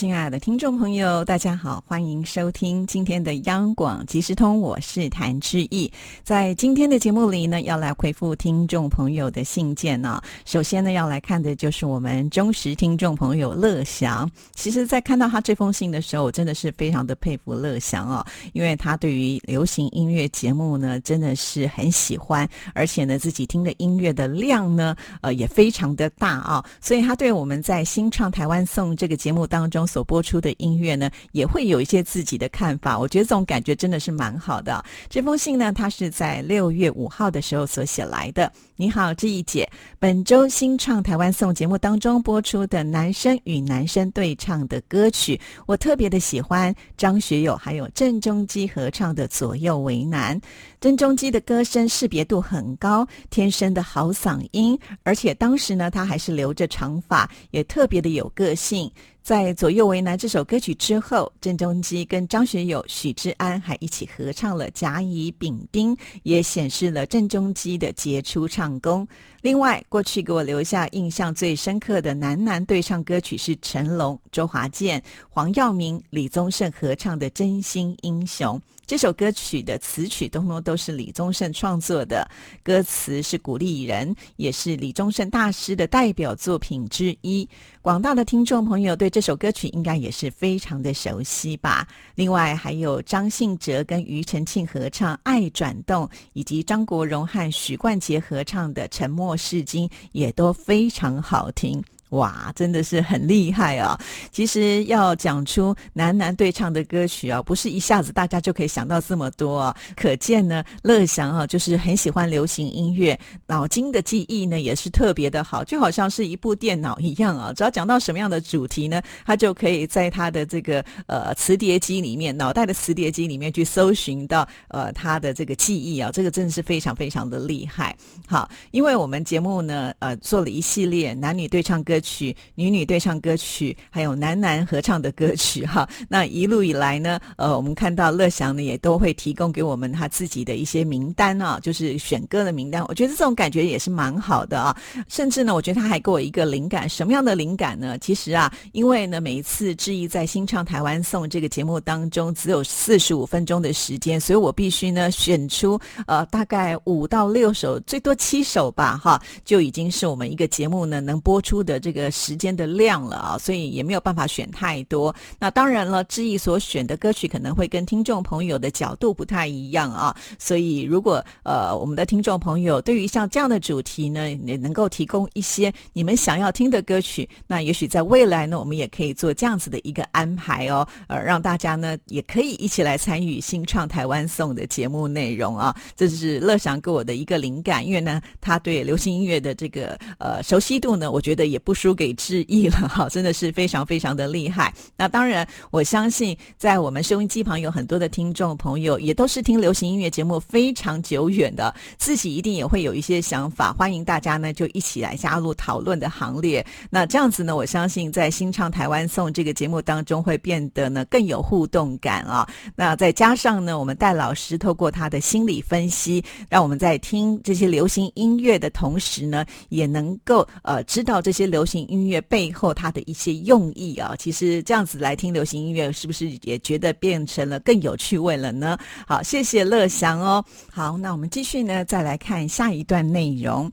亲爱的听众朋友，大家好，欢迎收听今天的央广即时通，我是谭志毅。在今天的节目里呢，要来回复听众朋友的信件呢。首先呢，要来看的就是我们忠实听众朋友乐祥。其实，在看到他这封信的时候，我真的是非常的佩服乐祥哦，因为他对于流行音乐节目呢，真的是很喜欢，而且呢，自己听的音乐的量呢，呃，也非常的大啊，所以他对我们在新创台湾颂这个节目当中。所播出的音乐呢，也会有一些自己的看法。我觉得这种感觉真的是蛮好的。这封信呢，它是在六月五号的时候所写来的。你好，志毅姐，本周新唱台湾颂节目当中播出的男生与男生对唱的歌曲，我特别的喜欢张学友还有郑中基合唱的《左右为难》。郑中基的歌声识别度很高，天生的好嗓音，而且当时呢，他还是留着长发，也特别的有个性。在《左右为难》这首歌曲之后，郑中基跟张学友、许志安还一起合唱了《甲乙丙丁》，也显示了郑中基的杰出唱功。另外，过去给我留下印象最深刻的男男对唱歌曲是成龙、周华健、黄耀明、李宗盛合唱的《真心英雄》。这首歌曲的词曲通通都是李宗盛创作的，歌词是鼓励人，也是李宗盛大师的代表作品之一。广大的听众朋友对这首歌曲应该也是非常的熟悉吧？另外还有张信哲跟庾澄庆合唱《爱转动》，以及张国荣和许冠杰合唱的《沉默诗经》，也都非常好听。哇，真的是很厉害啊！其实要讲出男男对唱的歌曲啊，不是一下子大家就可以想到这么多啊。可见呢，乐祥啊，就是很喜欢流行音乐，脑筋的记忆呢也是特别的好，就好像是一部电脑一样啊。只要讲到什么样的主题呢，他就可以在他的这个呃磁碟机里面，脑袋的磁碟机里面去搜寻到呃他的这个记忆啊。这个真的是非常非常的厉害。好，因为我们节目呢，呃，做了一系列男女对唱歌。曲女女对唱歌曲，还有男男合唱的歌曲哈。那一路以来呢，呃，我们看到乐祥呢也都会提供给我们他自己的一些名单啊，就是选歌的名单。我觉得这种感觉也是蛮好的啊。甚至呢，我觉得他还给我一个灵感，什么样的灵感呢？其实啊，因为呢，每一次志毅在新唱台湾颂这个节目当中只有四十五分钟的时间，所以我必须呢选出呃大概五到六首，最多七首吧，哈，就已经是我们一个节目呢能播出的这。这个时间的量了啊，所以也没有办法选太多。那当然了，志毅所选的歌曲可能会跟听众朋友的角度不太一样啊。所以如果呃我们的听众朋友对于像这样的主题呢，也能够提供一些你们想要听的歌曲，那也许在未来呢，我们也可以做这样子的一个安排哦，呃，让大家呢也可以一起来参与新创台湾颂的节目内容啊。这是乐祥给我的一个灵感，因为呢，他对流行音乐的这个呃熟悉度呢，我觉得也不。输给志毅了 哈，真的是非常非常的厉害。那当然，我相信在我们收音机旁有很多的听众朋友，也都是听流行音乐节目非常久远的，自己一定也会有一些想法。欢迎大家呢，就一起来加入讨论的行列。那这样子呢，我相信在新唱台湾颂这个节目当中会变得呢更有互动感啊。那再加上呢，我们戴老师透过他的心理分析，让我们在听这些流行音乐的同时呢，也能够呃知道这些流。行音乐背后它的一些用意啊，其实这样子来听流行音乐，是不是也觉得变成了更有趣味了呢？好，谢谢乐祥哦。好，那我们继续呢，再来看下一段内容。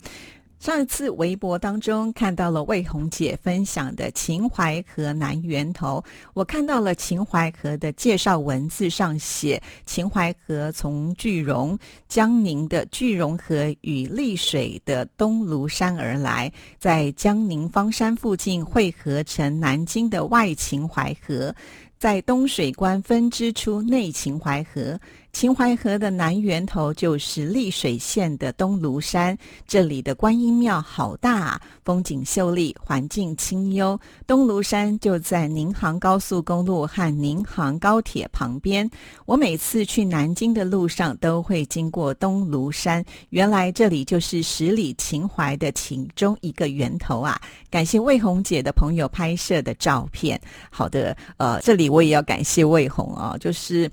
上一次微博当中看到了魏红姐分享的秦淮河南源头，我看到了秦淮河的介绍文字上写，秦淮河从句容江宁的句容河与丽水的东庐山而来，在江宁方山附近汇合成南京的外秦淮河，在东水关分支出内秦淮河。秦淮河的南源头就是丽水县的东庐山，这里的观音庙好大，啊风景秀丽，环境清幽。东庐山就在宁杭高速公路和宁杭高铁旁边。我每次去南京的路上都会经过东庐山，原来这里就是十里秦淮的其中一个源头啊！感谢魏红姐的朋友拍摄的照片。好的，呃，这里我也要感谢魏红啊，就是。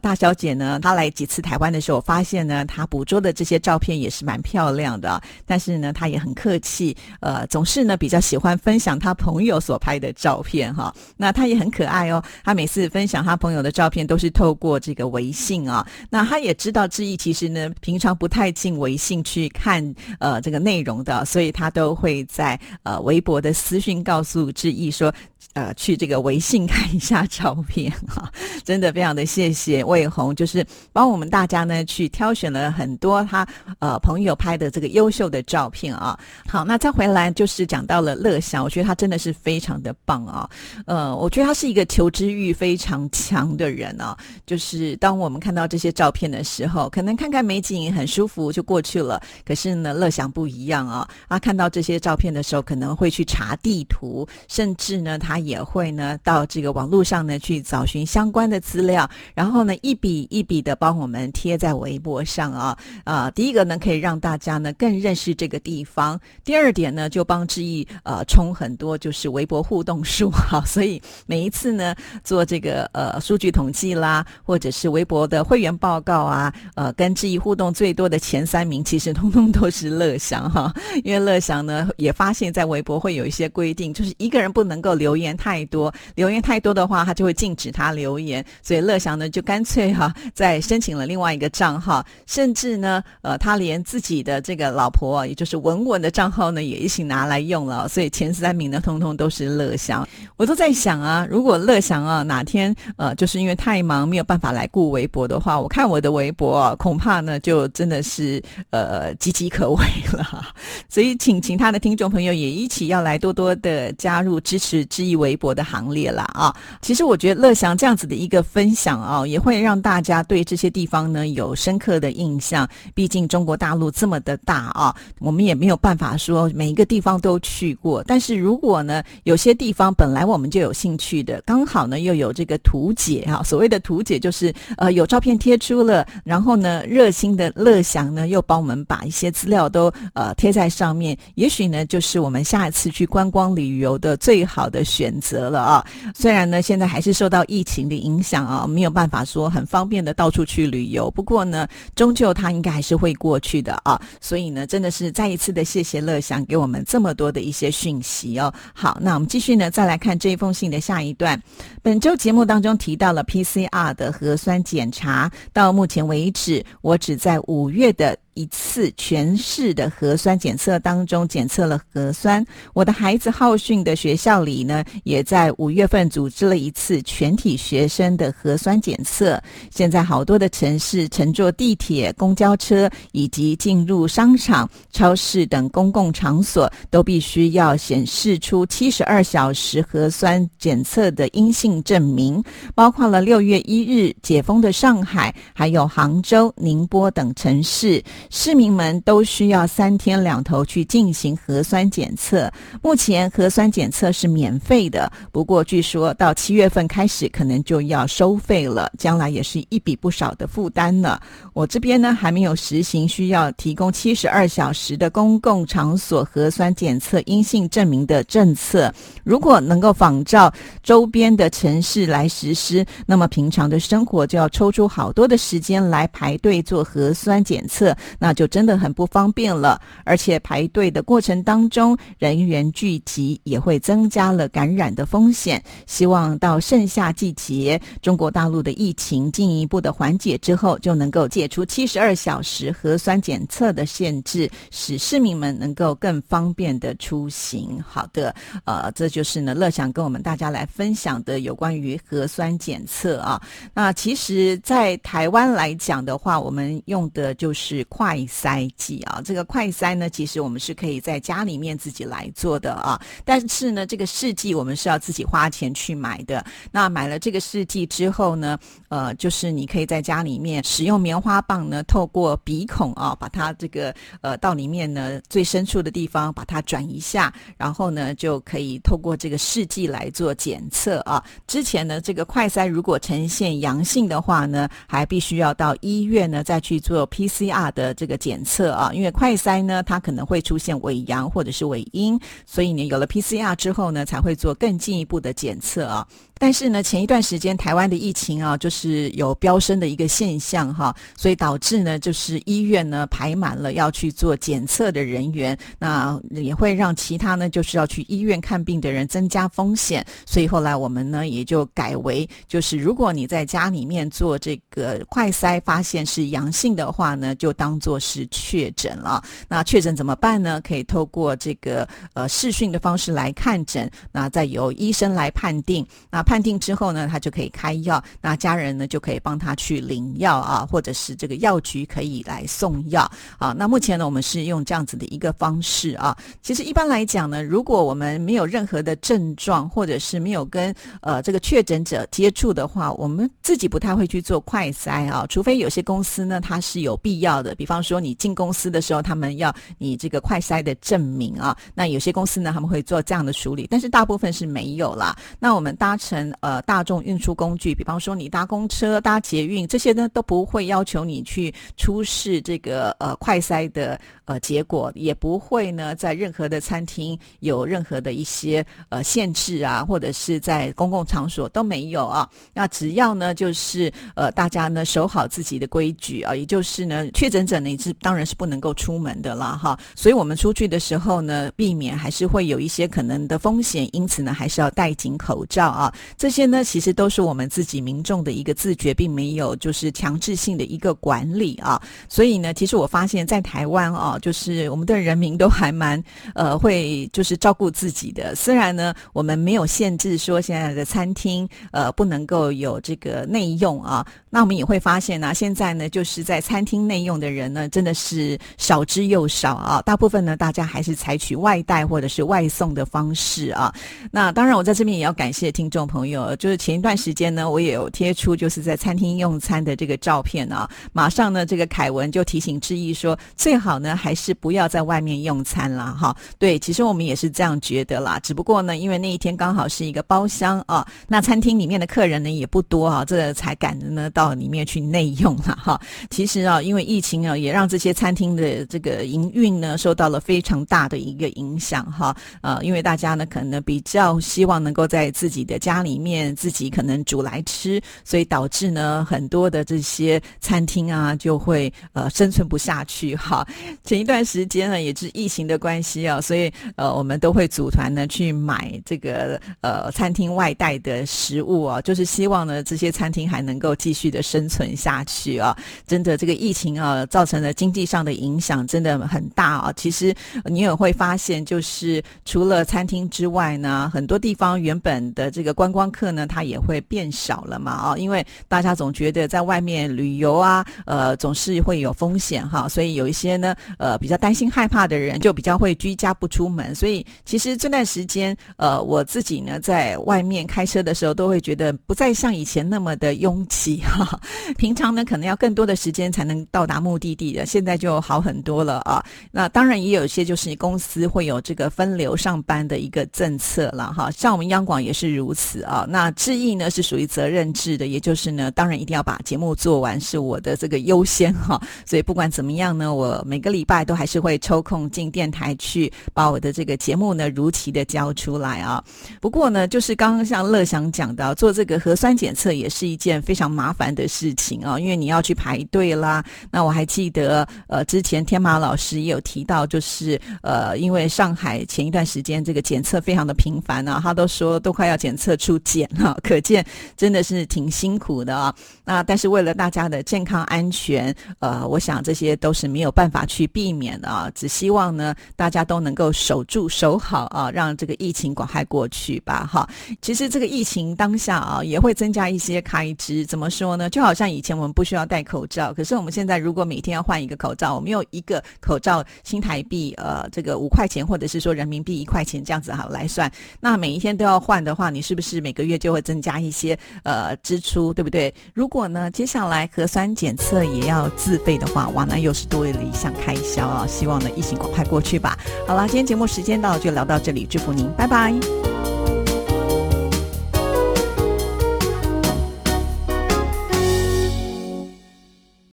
大小姐呢，她来几次台湾的时候，发现呢，她捕捉的这些照片也是蛮漂亮的。但是呢，她也很客气，呃，总是呢比较喜欢分享她朋友所拍的照片哈。那她也很可爱哦，她每次分享她朋友的照片都是透过这个微信啊。那她也知道志毅其实呢平常不太进微信去看呃这个内容的，所以她都会在呃微博的私讯告诉志毅说。呃，去这个微信看一下照片哈，真的非常的谢谢魏红，就是帮我们大家呢去挑选了很多他呃朋友拍的这个优秀的照片啊。好，那再回来就是讲到了乐祥，我觉得他真的是非常的棒啊。呃，我觉得他是一个求知欲非常强的人啊。就是当我们看到这些照片的时候，可能看看美景很舒服就过去了。可是呢，乐祥不一样啊，他看到这些照片的时候，可能会去查地图，甚至呢。他也会呢到这个网络上呢去找寻相关的资料，然后呢一笔一笔的帮我们贴在微博上啊啊，第一个呢可以让大家呢更认识这个地方，第二点呢就帮志毅呃充很多就是微博互动数哈，所以每一次呢做这个呃数据统计啦，或者是微博的会员报告啊，呃跟志毅互动最多的前三名其实通通都是乐祥哈，因为乐祥呢也发现在微博会有一些规定，就是一个人不能够留言。言太多，留言太多的话，他就会禁止他留言。所以乐祥呢，就干干脆哈，再申请了另外一个账号，甚至呢，呃，他连自己的这个老婆，也就是文文的账号呢，也一起拿来用了。所以前三名呢，通通都是乐祥。我都在想啊，如果乐祥啊哪天呃，就是因为太忙没有办法来顾微博的话，我看我的微博恐怕呢，就真的是呃岌岌可危了。所以请其他的听众朋友也一起要来多多的加入支持之。微博的行列了啊！其实我觉得乐祥这样子的一个分享啊，也会让大家对这些地方呢有深刻的印象。毕竟中国大陆这么的大啊，我们也没有办法说每一个地方都去过。但是如果呢，有些地方本来我们就有兴趣的，刚好呢又有这个图解啊，所谓的图解就是呃有照片贴出了，然后呢热心的乐祥呢又帮我们把一些资料都呃贴在上上面，也许呢就是我们下一次去观光旅游的最好的选。择了啊，虽然呢现在还是受到疫情的影响啊，没有办法说很方便的到处去旅游。不过呢，终究它应该还是会过去的啊。所以呢，真的是再一次的谢谢乐享给我们这么多的一些讯息哦。好，那我们继续呢，再来看这一封信的下一段。本周节目当中提到了 PCR 的核酸检查，到目前为止，我只在五月的。一次全市的核酸检测当中检测了核酸。我的孩子浩训的学校里呢，也在五月份组织了一次全体学生的核酸检测。现在好多的城市乘坐地铁、公交车以及进入商场、超市等公共场所，都必须要显示出七十二小时核酸检测的阴性证明。包括了六月一日解封的上海，还有杭州、宁波等城市。市民们都需要三天两头去进行核酸检测。目前核酸检测是免费的，不过据说到七月份开始可能就要收费了，将来也是一笔不少的负担呢。我这边呢还没有实行需要提供七十二小时的公共场所核酸检测阴性证明的政策。如果能够仿照周边的城市来实施，那么平常的生活就要抽出好多的时间来排队做核酸检测。那就真的很不方便了，而且排队的过程当中人员聚集，也会增加了感染的风险。希望到盛夏季节，中国大陆的疫情进一步的缓解之后，就能够解除七十二小时核酸检测的限制，使市民们能够更方便的出行。好的，呃，这就是呢乐享跟我们大家来分享的有关于核酸检测啊。那其实，在台湾来讲的话，我们用的就是。快筛剂啊。这个快筛呢，其实我们是可以在家里面自己来做的啊。但是呢，这个试剂我们是要自己花钱去买的。那买了这个试剂之后呢，呃，就是你可以在家里面使用棉花棒呢，透过鼻孔啊，把它这个呃到里面呢最深处的地方把它转一下，然后呢就可以透过这个试剂来做检测啊。之前呢，这个快筛如果呈现阳性的话呢，还必须要到医院呢再去做 PCR 的这个检测啊，因为快筛呢它可能会出现伪阳或者是伪阴，所以呢有了 PCR 之后呢才会做更进一步的检测啊。但是呢，前一段时间台湾的疫情啊，就是有飙升的一个现象哈，所以导致呢，就是医院呢排满了要去做检测的人员，那也会让其他呢就是要去医院看病的人增加风险。所以后来我们呢也就改为，就是如果你在家里面做这个快筛，发现是阳性的话呢，就当做是确诊了。那确诊怎么办呢？可以透过这个呃视讯的方式来看诊，那再由医生来判定那。判定之后呢，他就可以开药，那家人呢就可以帮他去领药啊，或者是这个药局可以来送药啊。那目前呢，我们是用这样子的一个方式啊。其实一般来讲呢，如果我们没有任何的症状，或者是没有跟呃这个确诊者接触的话，我们自己不太会去做快筛啊。除非有些公司呢，它是有必要的，比方说你进公司的时候，他们要你这个快筛的证明啊。那有些公司呢，他们会做这样的处理，但是大部分是没有啦。那我们搭乘呃，大众运输工具，比方说你搭公车、搭捷运，这些呢都不会要求你去出示这个呃快筛的呃结果，也不会呢在任何的餐厅有任何的一些呃限制啊，或者是在公共场所都没有啊。那只要呢就是呃大家呢守好自己的规矩啊，也就是呢确诊者呢是当然是不能够出门的了哈。所以我们出去的时候呢，避免还是会有一些可能的风险，因此呢还是要戴紧口罩啊。这些呢，其实都是我们自己民众的一个自觉，并没有就是强制性的一个管理啊。所以呢，其实我发现，在台湾啊，就是我们的人民都还蛮呃会就是照顾自己的。虽然呢，我们没有限制说现在的餐厅呃不能够有这个内用啊，那我们也会发现呢，现在呢就是在餐厅内用的人呢，真的是少之又少啊。大部分呢，大家还是采取外带或者是外送的方式啊。那当然，我在这边也要感谢听众朋友。就是前一段时间呢，我也有贴出就是在餐厅用餐的这个照片啊。马上呢，这个凯文就提醒志毅说，最好呢还是不要在外面用餐了哈。对，其实我们也是这样觉得啦。只不过呢，因为那一天刚好是一个包厢啊，那餐厅里面的客人呢也不多啊，这才赶着呢到到里面去内用了 哈。其实啊，因为疫情啊，也让这些餐厅的这个营运呢受到了非常大的一个影响哈。呃，因为大家呢可能比较希望能够在自己的家里。面自己可能煮来吃，所以导致呢很多的这些餐厅啊就会呃生存不下去哈。前一段时间呢也是疫情的关系啊，所以呃我们都会组团呢去买这个呃餐厅外带的食物啊，就是希望呢这些餐厅还能够继续的生存下去啊。真的这个疫情啊造成了经济上的影响真的很大啊。其实你也会发现，就是除了餐厅之外呢，很多地方原本的这个观光。客呢，它也会变少了嘛？啊，因为大家总觉得在外面旅游啊，呃，总是会有风险哈，所以有一些呢，呃，比较担心害怕的人，就比较会居家不出门。所以其实这段时间，呃，我自己呢，在外面开车的时候，都会觉得不再像以前那么的拥挤哈。平常呢，可能要更多的时间才能到达目的地的，现在就好很多了啊。那当然也有一些就是公司会有这个分流上班的一个政策了哈，像我们央广也是如此啊。那志毅呢是属于责任制的，也就是呢，当然一定要把节目做完是我的这个优先哈。所以不管怎么样呢，我每个礼拜都还是会抽空进电台去把我的这个节目呢如期的交出来啊。不过呢，就是刚刚像乐祥讲的，做这个核酸检测也是一件非常麻烦的事情啊，因为你要去排队啦。那我还记得呃，之前天马老师也有提到，就是呃，因为上海前一段时间这个检测非常的频繁啊，他都说都快要检测出。检了，可见真的是挺辛苦的啊。那但是为了大家的健康安全，呃，我想这些都是没有办法去避免的啊。只希望呢，大家都能够守住、守好啊，让这个疫情赶快过去吧。哈，其实这个疫情当下啊，也会增加一些开支。怎么说呢，就好像以前我们不需要戴口罩，可是我们现在如果每天要换一个口罩，我们用一个口罩新台币呃这个五块钱，或者是说人民币一块钱这样子好来算，那每一天都要换的话，你是不是每个月就会增加一些呃支出，对不对？如果呢接下来核酸检测也要自费的话，哇，那又是多了一项开销啊！希望呢疫情赶快过去吧。好了，今天节目时间到，就聊到这里，祝福您，拜拜。